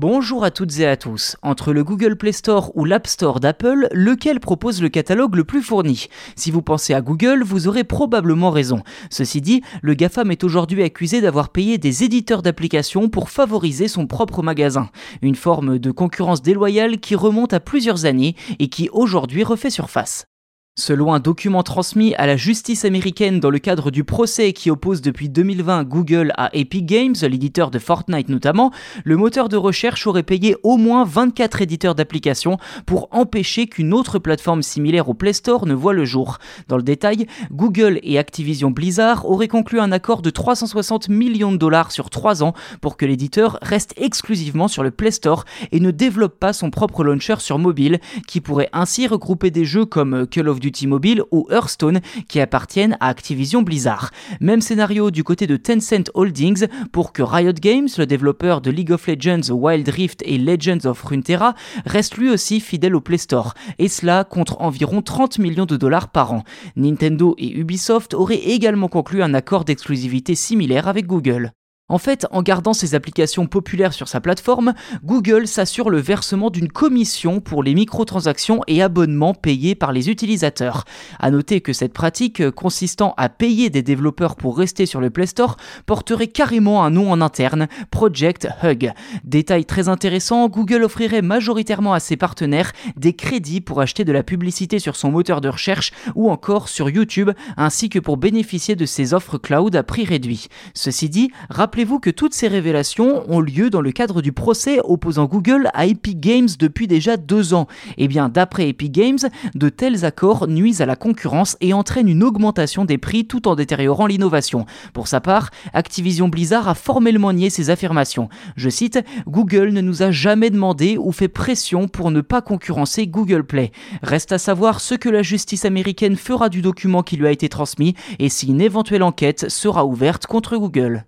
Bonjour à toutes et à tous. Entre le Google Play Store ou l'App Store d'Apple, lequel propose le catalogue le plus fourni? Si vous pensez à Google, vous aurez probablement raison. Ceci dit, le GAFAM est aujourd'hui accusé d'avoir payé des éditeurs d'applications pour favoriser son propre magasin. Une forme de concurrence déloyale qui remonte à plusieurs années et qui aujourd'hui refait surface. Selon un document transmis à la justice américaine dans le cadre du procès qui oppose depuis 2020 Google à Epic Games, l'éditeur de Fortnite notamment, le moteur de recherche aurait payé au moins 24 éditeurs d'applications pour empêcher qu'une autre plateforme similaire au Play Store ne voit le jour. Dans le détail, Google et Activision Blizzard auraient conclu un accord de 360 millions de dollars sur 3 ans pour que l'éditeur reste exclusivement sur le Play Store et ne développe pas son propre launcher sur mobile, qui pourrait ainsi regrouper des jeux comme Call of Duty T-Mobile ou Hearthstone qui appartiennent à Activision Blizzard. Même scénario du côté de Tencent Holdings pour que Riot Games, le développeur de League of Legends, Wild Rift et Legends of Runeterra, reste lui aussi fidèle au Play Store, et cela contre environ 30 millions de dollars par an. Nintendo et Ubisoft auraient également conclu un accord d'exclusivité similaire avec Google. En fait, en gardant ses applications populaires sur sa plateforme, Google s'assure le versement d'une commission pour les microtransactions et abonnements payés par les utilisateurs. À noter que cette pratique, consistant à payer des développeurs pour rester sur le Play Store, porterait carrément un nom en interne, Project Hug. Détail très intéressant, Google offrirait majoritairement à ses partenaires des crédits pour acheter de la publicité sur son moteur de recherche ou encore sur YouTube, ainsi que pour bénéficier de ses offres cloud à prix réduit. Ceci dit, rappelez Rappelez-vous que toutes ces révélations ont lieu dans le cadre du procès opposant Google à Epic Games depuis déjà deux ans. Et eh bien, d'après Epic Games, de tels accords nuisent à la concurrence et entraînent une augmentation des prix tout en détériorant l'innovation. Pour sa part, Activision Blizzard a formellement nié ces affirmations. Je cite Google ne nous a jamais demandé ou fait pression pour ne pas concurrencer Google Play. Reste à savoir ce que la justice américaine fera du document qui lui a été transmis et si une éventuelle enquête sera ouverte contre Google.